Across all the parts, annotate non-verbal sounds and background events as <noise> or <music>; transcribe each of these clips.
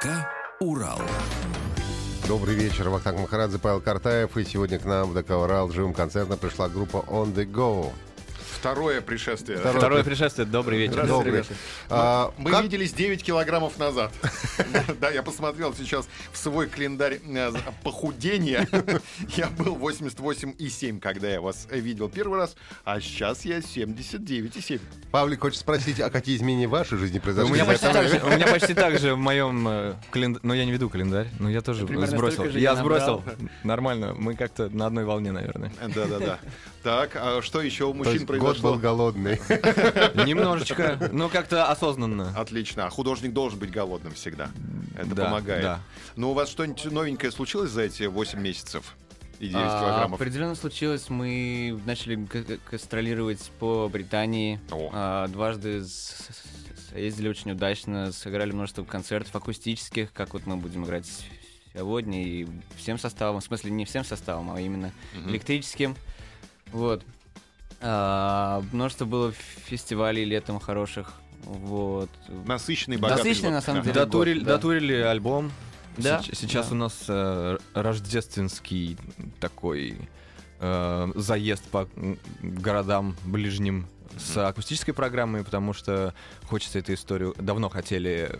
ДК «Урал». Добрый вечер, Вахтанг Махарадзе, Павел Картаев. И сегодня к нам в ДК «Урал» живым концертом пришла группа On The Go. Второе пришествие. Второе Второе пришествие. Добрый вечер. Добрый. ребята. А, Мы как- виделись 9 килограммов назад. <laughs> Да, я посмотрел сейчас в свой календарь э, похудения. <laughs> Я был 88,7, когда я вас видел первый раз, а сейчас я 79,7. Павлик хочет спросить, а какие изменения в вашей жизни У произошли? меня, за почти это так время? же, у меня почти так же в моем календаре. Ну, я не веду календарь, но я тоже сбросил. Я сбросил. Нормально. Мы как-то на одной волне, наверное. Да-да-да. Так, а что еще у мужчин есть год был голодный. <laughs> Немножечко. Ну, как-то осознанно. Отлично. А художник должен быть голодным всегда. Это Да, помогает. да. Ну, у вас что-нибудь новенькое случилось за эти 8 месяцев? И 9 А, килограммов? Определенно случилось. Мы начали гастролировать по Британии. О. А, Дважды ездили очень удачно, сыграли множество концертов акустических, как вот мы будем играть сегодня, и всем составом, в смысле не всем составом, а именно Мгм. электрическим. Вот. А, множество было фестивалей летом хороших. Вот. Насыщенный, богатый Насыщенный, год. на самом деле. Дотурили, год, да. дотурили альбом. Да, Сеч- Сейчас да. у нас э, рождественский такой э, заезд по городам ближним с акустической программой, потому что хочется эту историю давно хотели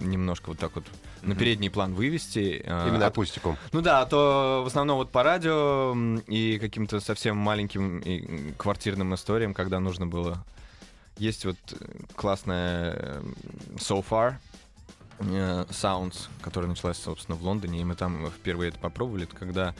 немножко вот так вот на передний план вывести. э, Именно а- акустику. ну да, а то в основном вот по радио и каким-то совсем маленьким и, квартирным историям, когда нужно было. Есть вот э, классная э, So Far э, Sounds, которая началась, собственно, в Лондоне, и мы там впервые это попробовали, это когда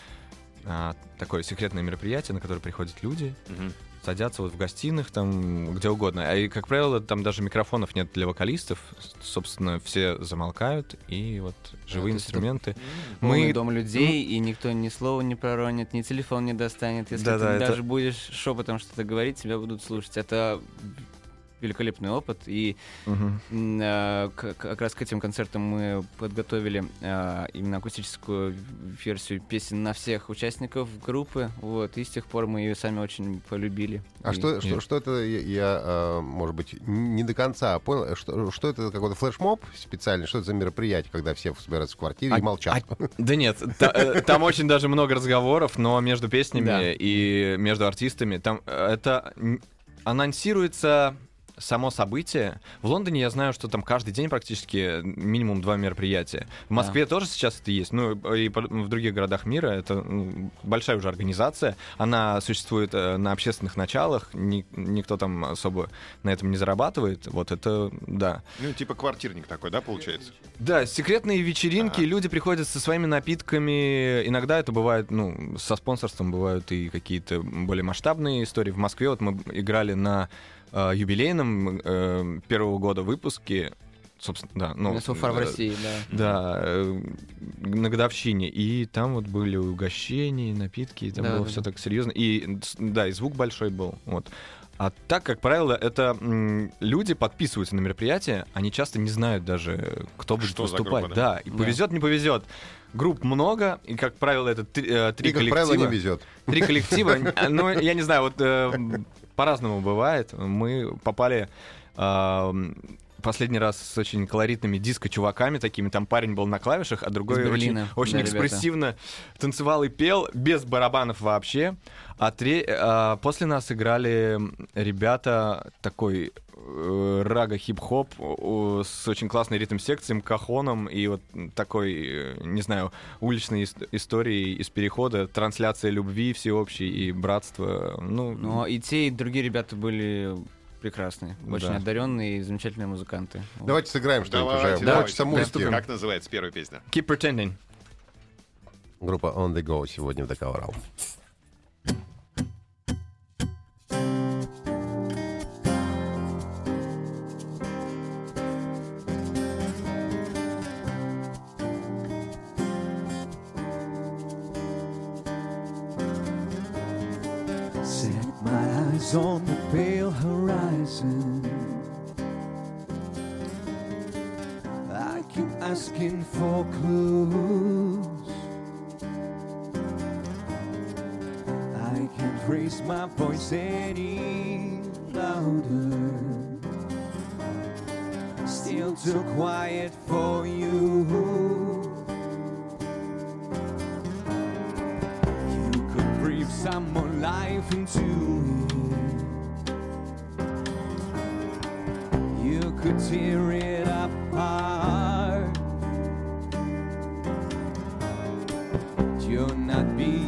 а, такое секретное мероприятие, на которое приходят люди, Мгм. Садятся вот в гостиных, там, где угодно. А и, как правило, там даже микрофонов нет для вокалистов. Собственно, все замолкают, и вот живые это инструменты. Мы- дом людей, и никто ни слова не проронит, ни телефон не достанет. Если Да-да, ты это- даже будешь шепотом что-то говорить, тебя будут слушать. Это великолепный опыт. И м, э, как раз к этим концертам мы подготовили э, именно акустическую версию песен на всех участников группы. Вот, и с тех пор мы ее сами очень полюбили. А И- что, и- что, что это, я, я, а, может быть, не до конца понял, что, что это какой-то флешмоб специальный, что это за мероприятие, когда все собираются в квартире и А- молчат? Да нет, та- э, там очень даже много разговоров, но между песнями Да. и между артистами там э, это анонсируется само событие. В Лондоне я знаю, что там каждый день практически минимум два мероприятия. В Москве тоже сейчас это есть, ну и в других городах мира это большая уже организация. Она существует э, на общественных началах, ни- никто там особо на этом не зарабатывает. Вот это, да. Ну, типа квартирник такой, да, получается? Да, секретные вечеринки, Ага. люди приходят со своими напитками. Иногда это бывает, ну, со спонсорством бывают и какие-то более масштабные истории. В Москве вот мы играли на э, юбилейном э, первого года выпуске, собственно, да, ну, so far в э, России, да. Да, э, на годовщине. И там вот были угощения, напитки, и там Да, было да, все да. так серьезно. И да, и звук большой был. Вот. А так, как правило, это м, люди подписываются на мероприятие, они часто не знают даже, кто будет Что выступать. группа, да? да? и Да. повезет, не повезет. Групп много, и, как правило, это три, э, три И, как коллектива. правило, не везет. Три коллектива. <laughs> Ну, я не знаю, вот э, по-разному бывает. Мы попали а, последний раз с очень колоритными диско-чуваками такими. Там парень был на клавишах, а другой Из очень, Берлина, очень да, ребята. экспрессивно танцевал и пел, без барабанов вообще. А тре- а, после нас играли ребята такой э, рага хип-хоп с очень классной ритм-секцией, кахоном и вот такой, э, не знаю, уличной ис- историей из перехода, трансляция любви всеобщей и братства. Ну, Но и те, и другие ребята были прекрасные, очень Да. одаренные и замечательные музыканты. Вот. Давайте сыграем что-нибудь Давайте, уже. давайте. Хочется Да. музыки. Как называется первая песня? keep pretending. Группа On The Go сегодня в ДК not be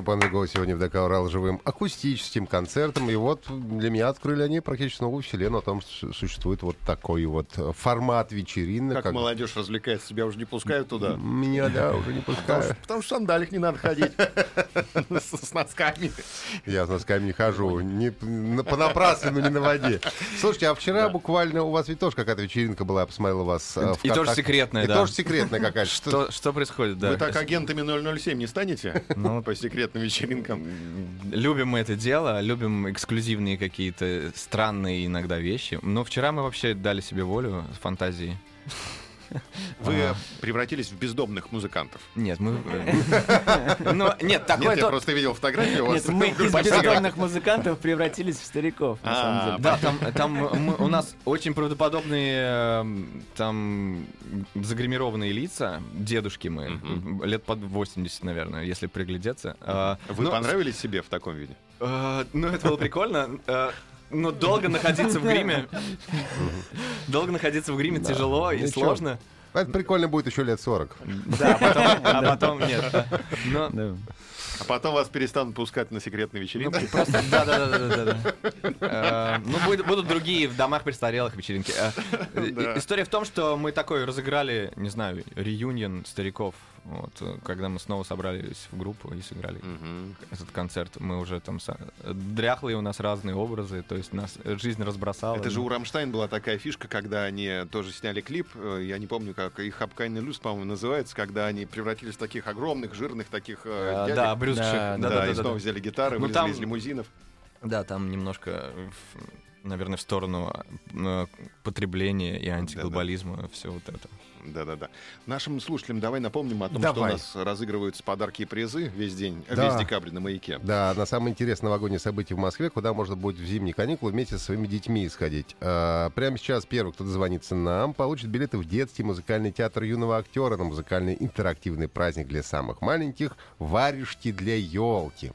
Группа Undergo сегодня в ДК Урал живым акустическим концертом. И вот для меня открыли они практически новую вселенную о том, что существует вот такой вот формат вечеринок. Как молодежь развлекается, тебя уже не пускают туда. Меня, да, уже не пускают. потому что в сандалях не надо ходить <laughs> с, носками. Я с носками не хожу. Не, на- понапрасну, но не на воде. Слушайте, а вчера буквально у вас ведь тоже какая-то вечеринка была, я посмотрел у вас. э, в И тоже секретная, И да. тоже секретная какая-то. Что- происходит, да? Вы так агентами 007 не станете? Ну, По секретным вечеринкам. Любим мы это дело, любим эксклюзивные какие-то странные иногда вещи. Но вчера мы вообще дали себе волю фантазии. <laughs> Вы превратились в бездомных музыкантов. Нет, мы... <laughs> Ну, нет, такое... Нет, я то- просто видел фотографию у вас. Нет, мы <laughs> из бездомных музыкантов превратились в стариков, на А, самом деле. Да, там, там у нас очень правдоподобные эм, там загримированные лица, дедушки мы, лет под 80, наверное, если приглядеться. А, Вы ну, понравились себе в таком виде? э, Ну, это было прикольно. Но долго находиться в гриме... Долго находиться в гриме тяжело и сложно. Это прикольно будет еще лет 40. Да, а потом нет. Но Да. А потом вас перестанут пускать на секретные вечеринки. Просто, да, да, да, да, да, да. Э, Ну, будут другие в домах престарелых вечеринки. Э. История в том, что мы такой разыграли, не знаю, реюнион стариков. Вот, э, когда мы снова собрались в группу и сыграли Мгм. этот концерт, мы уже там са- дряхлые у нас разные образы, то есть нас э, жизнь разбросала. Это же у Рамштайн была такая фишка, когда они тоже сняли клип, э, я не помню, как их Хапкайный Люс, по-моему, называется, когда они превратились в таких огромных, жирных таких э, А, дядек. Да, брюзгших. Да, Да, Да, да, и да, снова да. взяли гитары, Ну, вылезли там- из лимузинов. Да, там немножко, наверное, в сторону э, потребления и антиглобализма все вот это. Да-да-да. Нашим слушателям давай напомним о том, Давай. что у нас разыгрываются подарки и призы весь день, Да. весь декабрь на маяке. Да, на самое интересное новогоднее событие в Москве, куда можно будет в зимние каникулы вместе со своими детьми сходить. А, прямо сейчас первый, кто дозвонится нам, получит билеты в детский музыкальный театр юного актера на музыкальный интерактивный праздник для самых маленьких «Варежки для елки».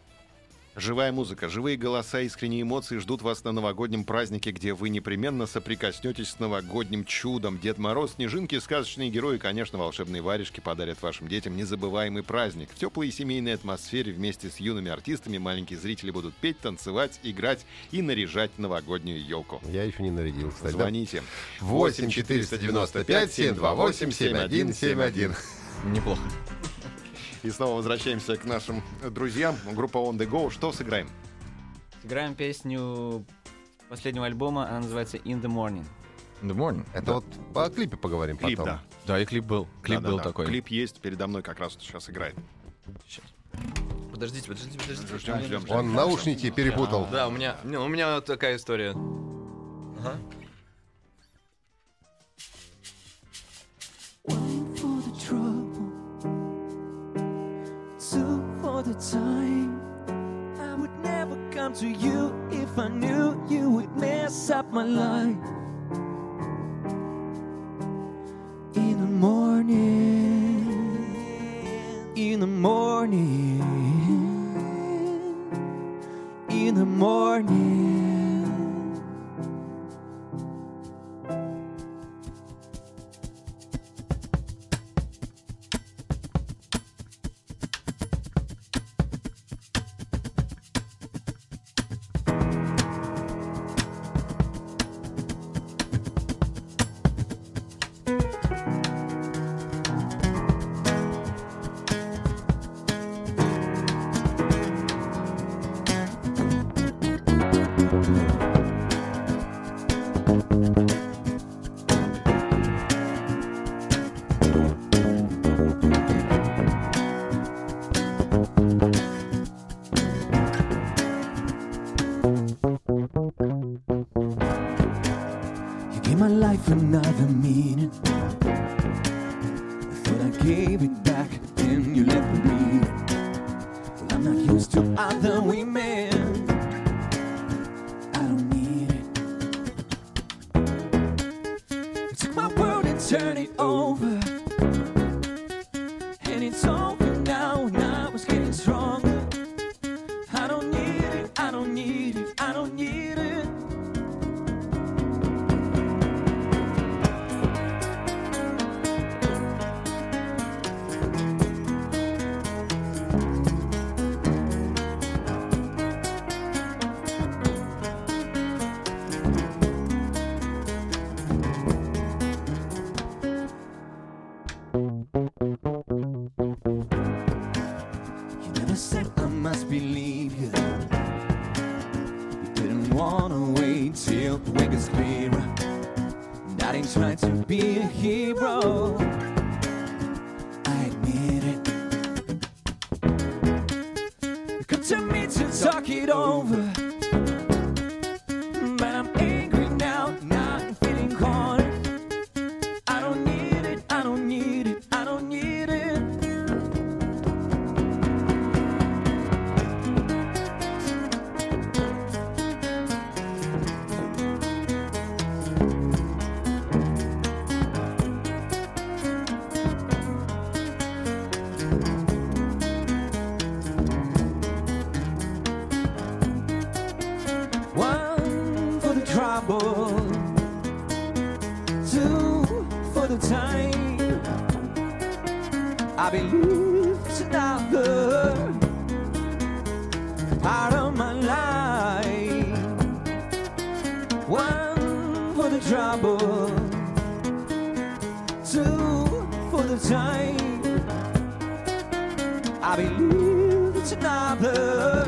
Живая музыка, живые голоса, искренние эмоции ждут вас на новогоднем празднике, где вы непременно соприкоснетесь с новогодним чудом. Дед Мороз, снежинки, сказочные герои и, конечно, волшебные варежки подарят вашим детям незабываемый праздник. В теплой и семейной атмосфере вместе с юными артистами маленькие зрители будут петь, танцевать, играть и наряжать новогоднюю елку. Я еще не нарядил, кстати. Звоните. 8 495 728 7171. Неплохо. И снова возвращаемся к нашим друзьям. Группа On The Go. Что сыграем? Сыграем песню последнего альбома, она называется In the Morning. The morning. Это вот по клипе поговорим Клип, потом. да. Да, и клип был. Клип был Да-да-да. такой. Клип есть передо мной, как раз сейчас играет. Подождите, подождите, подождите. Ждем, ждем, ждем. Он наушники перепутал. Да, у меня, не, у меня вот такая история. One the time. I would never come to you if I knew you would mess up my life. In the morning, in the morning, in the morning. biggest fear. Not in trying to be a hero. I admit it. Come to me to talk it over. For the trouble, two for the time. I believe it's another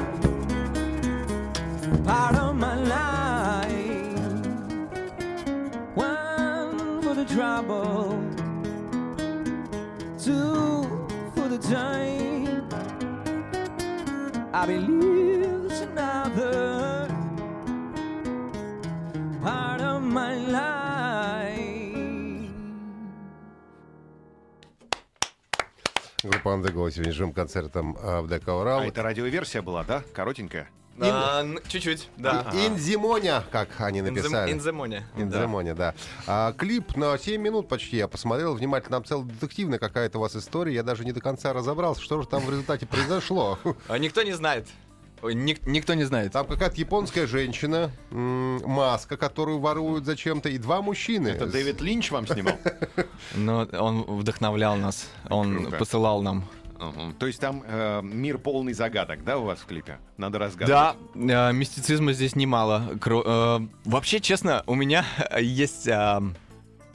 part of my life. One for the trouble, two for the time. I believe The Go сегодня живым концертом а, в ДК Урал. А это радиоверсия была, да? Коротенькая? А, н- Чуть-чуть, да. Инзимоня, как они написали. Инземоне. Инзимоня, да. А, клип на 7 минут почти я посмотрел внимательно. Там целая детективная какая-то у вас история. Я даже не до конца разобрался, что же там в результате произошло. А Никто не знает. Ник- никто не знает. Там какая-то японская женщина, м, маска, которую воруют зачем-то, и два мужчины. Это Дэвид Линч вам снимал? <laughs> Но он вдохновлял нас. Он посылал нам. То есть там э, мир полный загадок, да, у вас в клипе? Надо разгадывать. Да, э, мистицизма здесь немало. Кро- э, вообще, честно, у меня <laughs> есть э,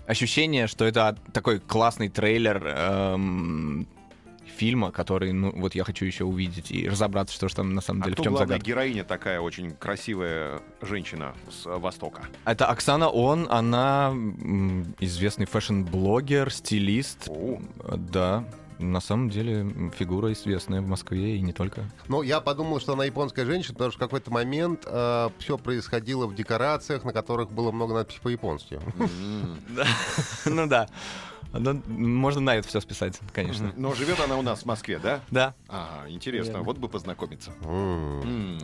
ощущение, что это такой классный трейлер эм, фильма, который, ну, вот я хочу еще увидеть и разобраться, что же там на самом А деле, в чем главная загадка. героиня такая очень красивая женщина с э, Востока? Это Оксана Он, она известный фэшн-блогер, стилист. О. Э, Да, на самом деле фигура известная в Москве и не только. Ну, я подумал, что она японская женщина, потому что в какой-то момент все происходило в декорациях, на которых было много надписей по-японски. <laughs> Ну да. Ну, Можно на это все списать, конечно. Но живет она у нас в Москве, да? Да. Ага, интересно. Вот бы познакомиться.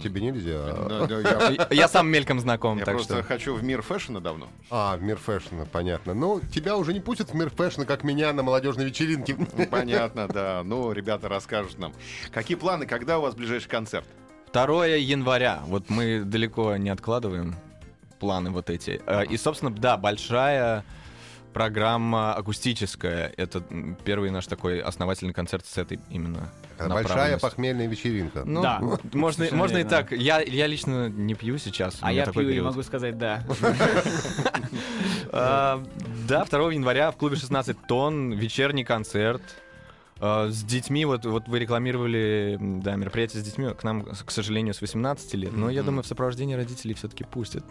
Тебе нельзя. <laughs> Я- сам мельком знаком, Я так просто что... хочу в мир фэшна давно. А, в мир фэшна, понятно. Ну, тебя уже не пустят в мир фэшна, как меня на молодежной вечеринке. Ну, Понятно, да. Ну, ребята расскажут нам. Какие планы, когда у вас ближайший концерт? 2 января. Вот мы далеко не откладываем планы вот эти. Э, И, собственно, да, большая программа акустическая. Это первый наш такой основательный концерт с этой именно Большая направленностью. похмельная вечеринка. Ну, Да. можно, можно и так. Я, я лично не пью сейчас. А я пью и период. могу сказать да. <laughs> А, Да, 2 января в клубе 16 тонн вечерний концерт. А, С детьми, вот, вот вы рекламировали да, мероприятие с детьми, к нам, к сожалению, с 18 лет. Но я думаю, в сопровождении родителей все-таки пустят.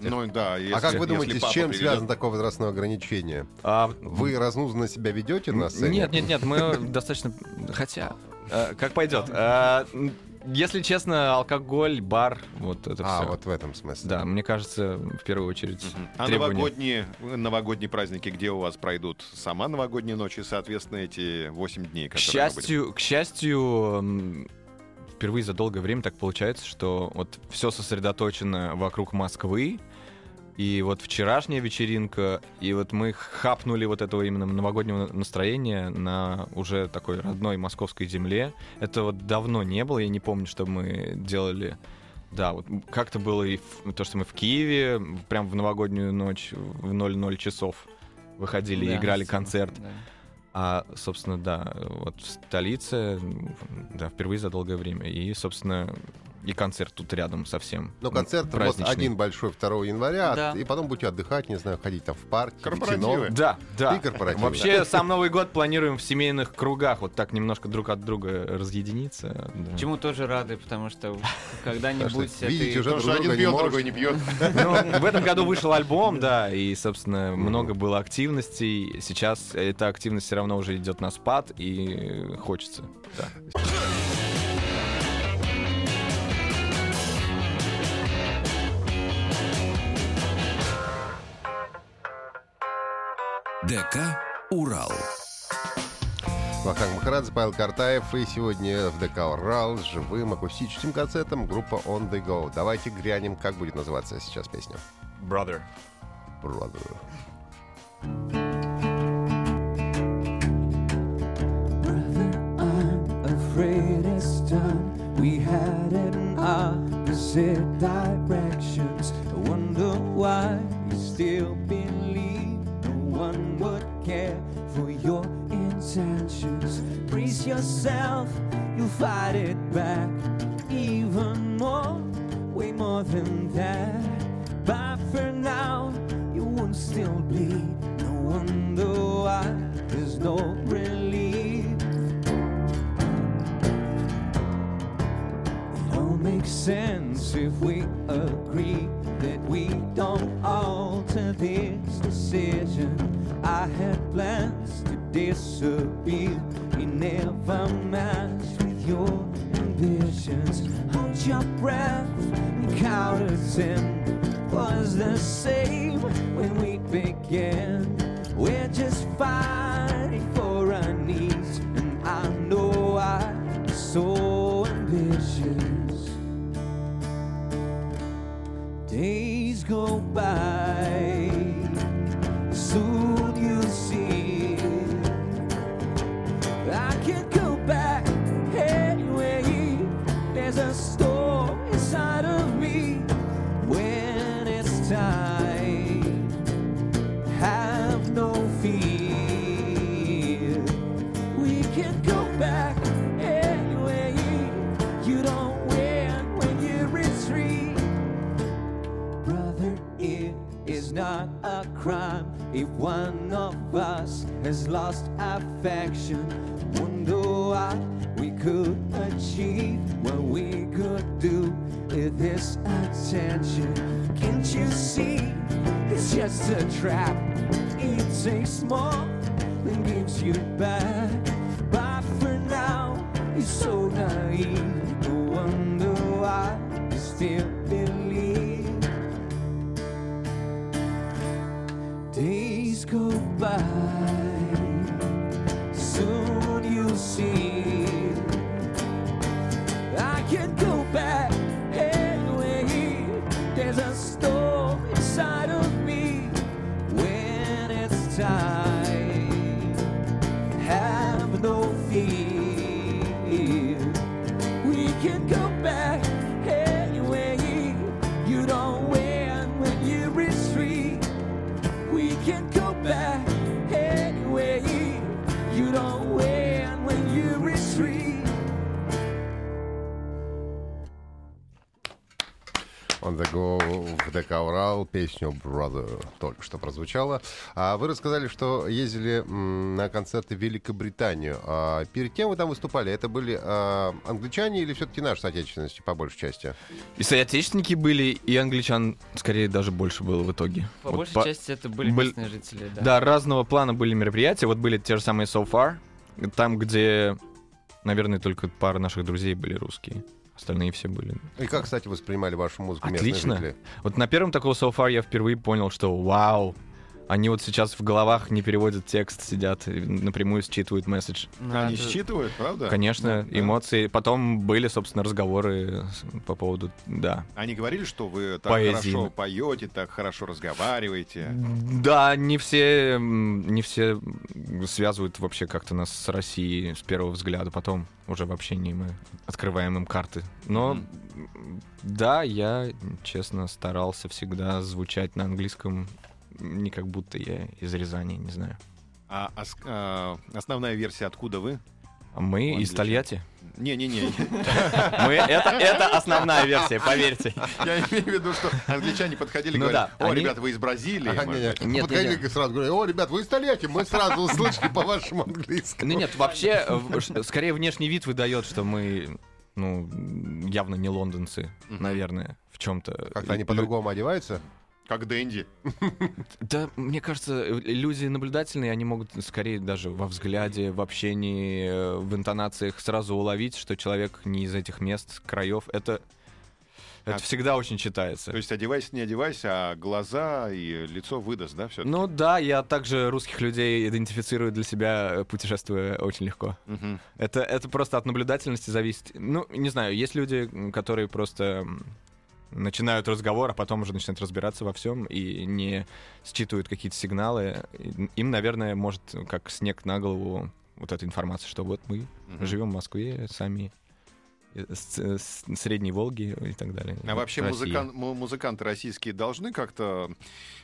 Ну да, если, А как вы думаете, с чем приведет- связано такое возрастное ограничение? А, Вы разнузанно себя ведете на сцене? Нет, нет, нет, мы <laughs> достаточно... Хотя, э, как пойдет. А, м, Если честно, алкоголь, бар, вот это А, все. вот в этом смысле. Да, мне кажется, в первую очередь Мгм. А новогодние, новогодние праздники где у вас пройдут? Сама новогодняя ночь и, соответственно, эти 8 дней, К которые будем- счастью, к счастью, впервые за долгое время так получается, что вот все сосредоточено вокруг Москвы. И вот вчерашняя вечеринка, и вот мы хапнули вот этого именно новогоднего настроения на уже такой родной московской земле. Это вот давно не было, я не помню, что мы делали. Да, вот как-то было и в- то, что мы в Киеве, прям в новогоднюю ночь в 00 часов выходили и Да, играли сцена, концерт. да. А, собственно, да, вот в столице, да, впервые за долгое время. И, собственно, и концерт тут рядом совсем. Но концерт вот праздничный. один большой 2 января, Да. и потом будете отдыхать, не знаю, ходить там в парк, в Корпоративы. кино. Да, да. И корпоративы. Вообще, сам Новый год планируем в семейных кругах, вот так немножко друг от друга разъединиться. да. Чему тоже рады, потому что когда-нибудь видите уже друг один пьет, другой не пьет. <laughs> Ну, в этом году вышел альбом, да, и, собственно, много было активностей. Сейчас эта активность все равно уже идет на спад, и хочется. Да. ДК «Урал». Вахтанг Махарадзе, Павел Картаев. И сегодня в ДК «Урал» с живым акустическим концертом группа On The Go. Давайте глянем, как будет называться сейчас песня. Brother. Brother. Brother, I'm afraid it's time we had in opposite directions. I wonder why you still no one would care for your intentions. Brace yourself, you'll fight it back, even more, way more than that. But for now, you won't still bleed. No wonder why there's no relief. It all makes sense if we agree that we don't alter this decision. I had plans to disappear. It never matched with your ambitions. Hold your breath and count to ten. Was the same when we began. We're just fighting for our needs, and I know I'm so ambitious. Days go by, в ДК Урал песню Brother только что прозвучала. А вы рассказали, что ездили на концерты в Великобританию. А перед кем вы там выступали? Это были а, англичане или все-таки наши соотечественности по большей части? И соотечественники были, и англичан, скорее, даже больше было в итоге. По Вот большей по- части это были были- местные жители, да. Да, разного плана были мероприятия. Вот были те же самые So Far, там, где, наверное, только пара наших друзей были русские. Остальные все были. И как, кстати, воспринимали вашу музыку местные Отлично. жители? Вот на первом такого So Far я впервые понял, что вау, они вот сейчас в головах не переводят текст, сидят и напрямую считывают месседж. Ну, Они это- считывают, правда? Конечно, Да. эмоции. Потом были, собственно, разговоры по поводу, да. Они говорили, что вы так Поэзии. хорошо поете, так хорошо разговариваете. Да, не все, не все связывают вообще как-то нас с Россией с первого взгляда. Потом уже в общении мы открываем им карты. Но м, да, я, честно, старался всегда звучать на английском, не как будто я из Рязани, не знаю. А ос- а, основная версия откуда вы? А Мы О, из. Тольятти. Не-не-не, <laughs> Мы, это, это основная версия, поверьте. я имею в виду, что англичане подходили и Ну говорили, да, о, они- ребята, вы из Бразилии. Не-не. быть». Нет, Подходили не-не. и сразу говорят, о, ребят, вы из Тольятти, мы сразу услышали по вашему английскому. Ну нет, вообще, э, скорее внешний вид выдает, что мы, ну, явно не лондонцы, наверное, в чем-то. Как-то они по-другому одеваются? Как Дэнди. Да, мне кажется, люди наблюдательные, они могут скорее даже во взгляде, в общении, э, в интонациях сразу уловить, что человек не из этих мест, краев. Это, это А- всегда очень читается. То есть одевайся, не одевайся, а глаза и лицо выдаст, да, все? Ну да, я также русских людей идентифицирую для себя, э, путешествуя очень легко. Это, это просто от наблюдательности зависит. Ну, не знаю, есть люди, которые просто начинают разговор, а потом уже начинают разбираться во всем и не считывают какие-то сигналы. Им, наверное, может как снег на голову вот эта информация, что вот мы живем в Москве, сами с, с Средней Волги и так далее. А вообще музыкан- му- музыканты российские должны как-то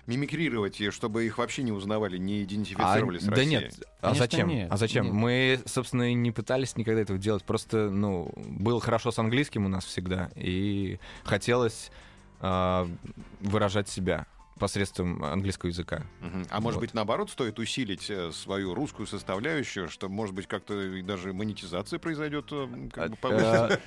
мимикрировать, и чтобы их вообще не узнавали, не идентифицировали с А, да Россией? нет, а Конечно, зачем? нет, а зачем? нет. Мы, собственно, и не пытались никогда этого делать. Просто, ну, было хорошо с английским у нас всегда, и хотелось а, выражать себя посредством английского языка. Мгм. А может Вот. быть, наоборот, стоит усилить э, свою русскую составляющую, что, может быть, как-то и даже монетизация произойдет как бы повыше?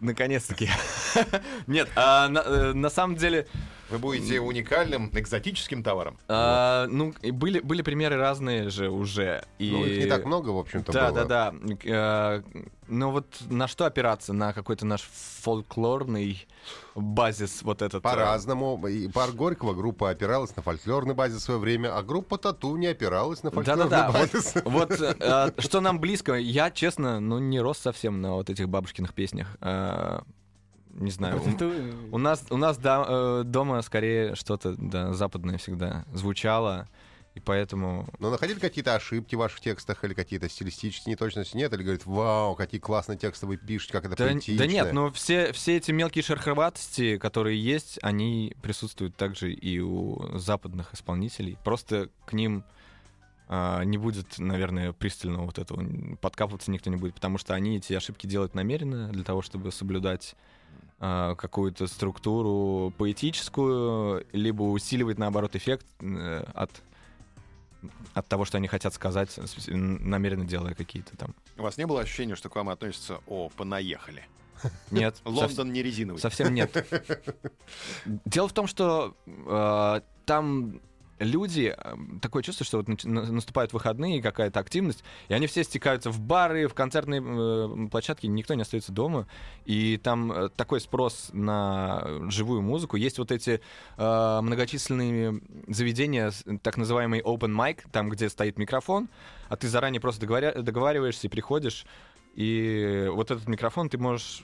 Наконец-таки. <laughs> Нет, а, на на самом деле, Вы будете уникальным экзотическим товаром. а, ну, и были были примеры разные же уже. и- Ну, их не так много, в общем-то, Да, было. да, да. Э, Но вот на что опираться? На какой-то наш фольклорный базис вот этот. э, По-разному. И пар Горького группа опиралась на фольклорный базис в свое время, а группа Тату не опиралась на фольклорный Да-да-да, вот, базис. вот э, <laughs> что нам близко, я, честно, ну, не рос совсем на вот этих бабушкиных песнях. Э, Не знаю, у- у нас, у нас да, э, дома скорее что-то да, западное всегда звучало, и поэтому... Но находили какие-то ошибки в ваших текстах или какие-то стилистические неточности? Нет? Или говорит, вау, какие классные тексты вы пишете, как это Да, поэтично. да нет, но все, все эти мелкие шероховатости, которые есть, они присутствуют также и у западных исполнителей. Просто к ним а, не будет, наверное, пристального вот этого. Подкапываться никто не будет, потому что они эти ошибки делают намеренно для того, чтобы соблюдать а, какую-то структуру поэтическую, либо усиливать, наоборот, эффект э, от от того, что они хотят сказать, намеренно делая какие-то там. У вас не было ощущения, что к вам относятся «О, понаехали»? <laughs> Нет, Лондон не резиновый. Совсем нет. <laughs> Дело в том, что э, там люди, э, такое чувство, что вот наступают выходные, какая-то активность, и они все стекаются в бары, в концертные э, площадки, никто не остается дома, и там э, такой спрос на живую музыку. Есть вот эти э, многочисленные заведения, так называемый open mic, там, где стоит микрофон, а ты заранее просто договоря- договариваешься и приходишь, и вот этот микрофон ты можешь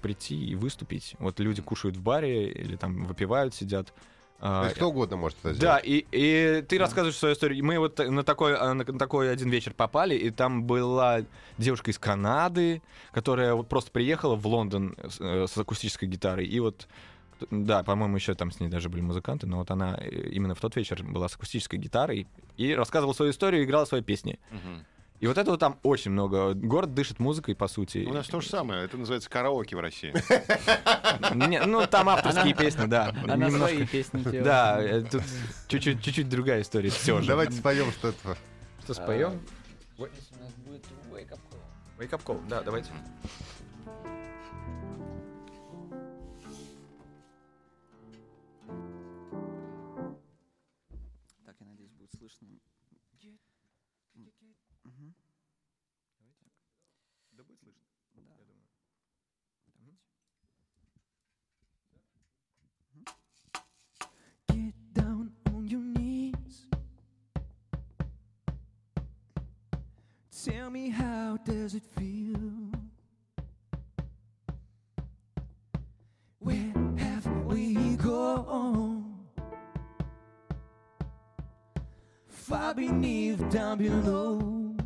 прийти и выступить. Вот люди кушают в баре или там выпивают, сидят. То А, есть кто угодно может это да, сделать. и, и ты рассказываешь свою историю. Мы вот на такой, а, на такой один вечер попали, и там была девушка из Канады, которая вот просто приехала в Лондон с, э, с акустической гитарой. И вот, да, по-моему, еще там с ней даже были музыканты, но вот она э, именно в тот вечер была с акустической гитарой и рассказывала свою историю, и играла свои песни. Мгм. И вот этого там очень много. Город дышит музыкой, по сути. У нас то же самое. Это называется караоке в России. Ну, там авторские песни, да. Она свои песни делает. Да, э, тут чуть-чуть, чуть-чуть другая история. Все же. Давайте споем что-то. Что споем? Здесь у нас будет Wake Up Call. Wake up call, да, давайте. Tell me how does it feel? Where have we gone? Far beneath, down below.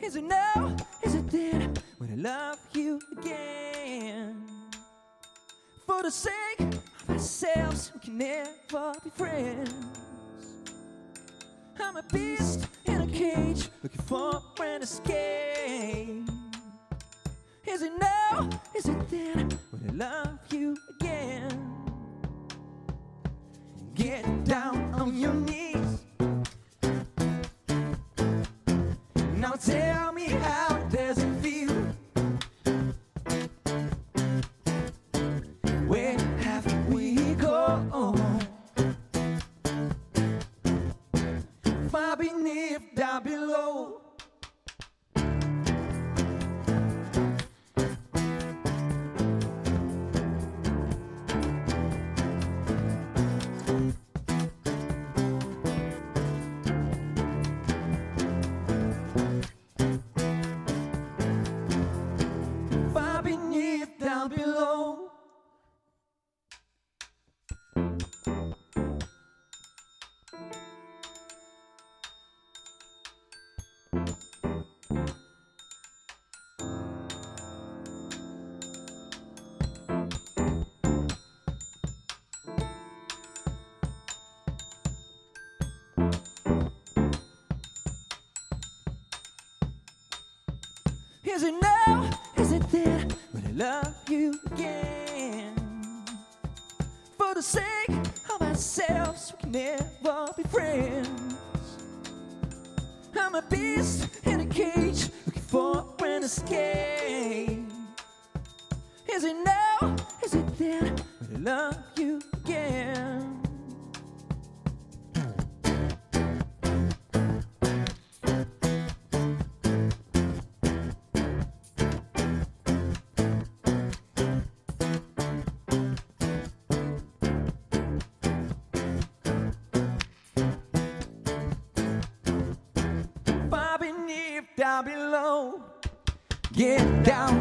Is it now? Is it then? When I love you again? For the sake of ourselves, we can never be friends. I'm a beast in a cage, looking for an escape. Is it now? Is it then? When I love you again? Get down on your knees. Is it now? Is it there? Would I love you again? For the sake of ourselves, we can never be friends. I'm a beast in a cage, looking for an escape. Is it now? Is it then? Would I love down below. Get down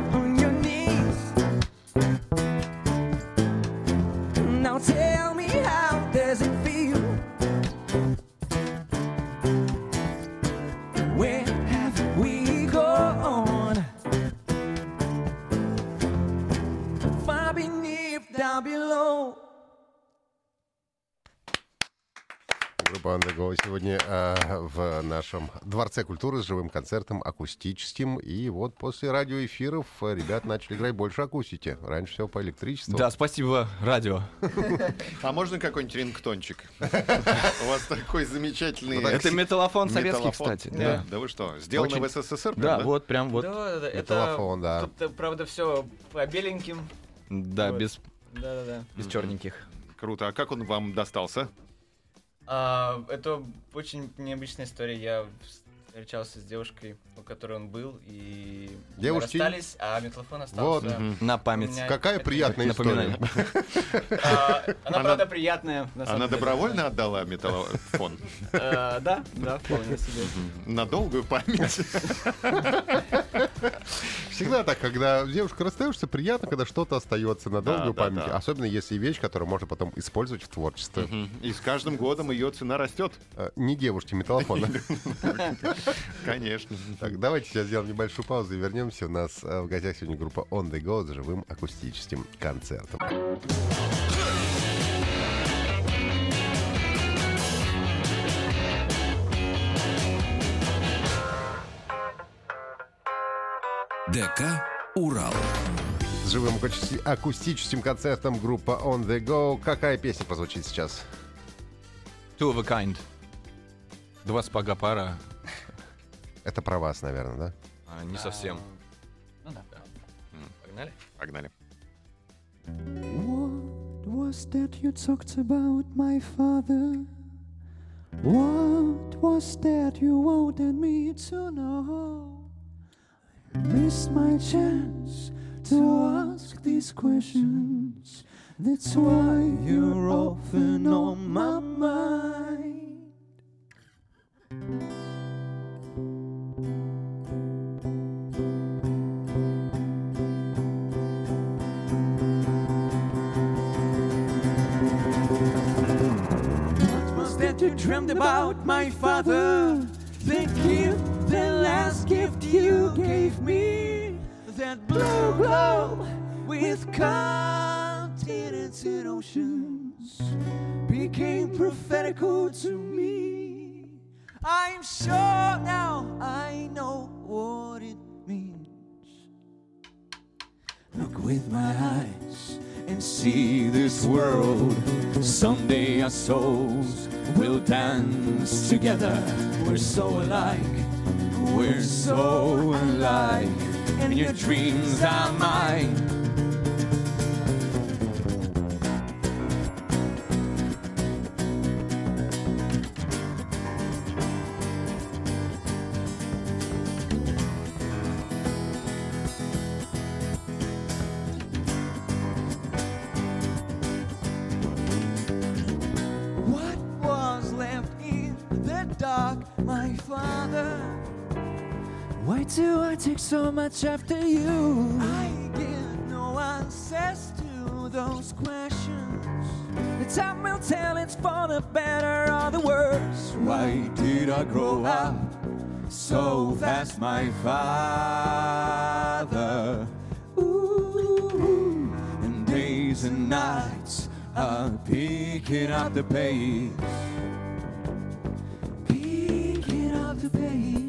в нашем Дворце культуры с живым концертом акустическим. И вот после радиоэфиров э, ребят начали играть больше акустики. Раньше всего по электричеству. Да, спасибо, радио. А можно какой-нибудь рингтончик? У вас такой замечательный... Это металлофон советский, кстати. Да, вы что, сделано в СССР? да, вот прям вот. Да, да, да. Это, Металлофон, да. тут, э, правда, все по беленьким. Да, без, Да, да, да. без черненьких. Круто. А как он вам достался? А, это очень необычная история. Я встречался с девушкой, у которой он был, и мы Девушки? расстались, а метлофон Вот. остался. На память. Какая это приятная история. А, Она, правда, приятная. Она добровольно отдала металлофон? Э, Да, да, вполне себе. На долгую память? Всегда так, когда девушка расстаешься, приятно, когда что-то остается на долгую да, память. да. Особенно если вещь, которую можно потом использовать в творчестве. И с каждым годом ее цена растет. Э, Не девушки, металлофона. <laughs> Конечно. Так, давайте сейчас сделаем небольшую паузу и вернемся. У нас э, в гостях сегодня группа On The Go с живым акустическим концертом. ДК «Урал». С живым акусти- акустическим концертом группа On The Go. Какая песня прозвучит сейчас? Two of a kind. Два спага пара. Это про вас, наверное, да? А, не совсем. Ну да. Погнали? Погнали. What was that you talked about, my father? What was that you wanted me to know? I missed my chance to ask these questions. That's why you're often on my mind. You dreamed about, my father? The gift, the last gift you gave me. That blue globe with continents and oceans became prophetical to me. I'm sure now I know what it with my eyes and see this world. Someday our souls will dance together. We're so alike, we're so alike, and your dreams are mine. Much after you? I get no answers to those questions. The time will tell it's for the better or the worse. Why did I grow up so fast, my father? Ooh, and days and nights are picking up the pace. Picking up the pace.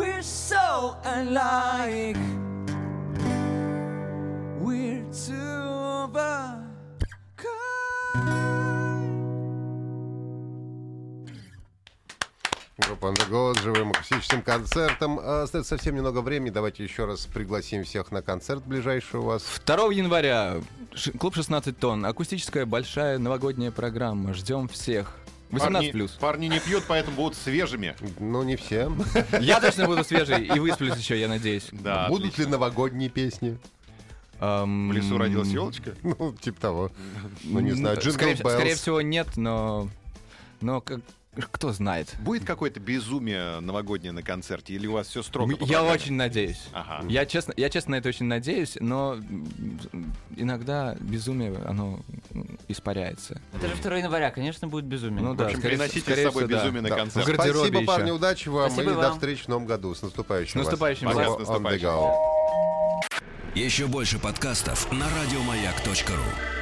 We're so alike. We're two of a Группа On The Go с живым акустическим концертом. А, Остается совсем немного времени. Давайте еще раз пригласим всех на концерт ближайший у вас. 2 января клуб 16 тонн. Акустическая большая новогодняя программа. Ждем всех. 18 Парни, плюс. парни не пьют, поэтому будут свежими. Ну, не все. Я точно буду свежий и высплюсь еще, я надеюсь. Да, Будут отлично. ли новогодние песни? В лесу родилась елочка? Ну, типа того. Ну, не знаю, скорее, скорее всего, нет, но... Но как- кто знает. Будет какое-то безумие новогоднее на концерте? Или у вас все строго? Я программе? очень надеюсь. Ага. Я честно, я честно на это очень надеюсь, но иногда безумие, оно испаряется. Это же 2 января, конечно, будет безумие. Ну В да, общем, скорее- приносите с скорее собой всего, да. безумие на Да. концерт. В гардеробе Спасибо, еще. парни, удачи вам Спасибо и до вам. встречи в новом году. С наступающим С вас. наступающим Пока, вас. с наступающим. Еще больше подкастов на радиомаяк.ру.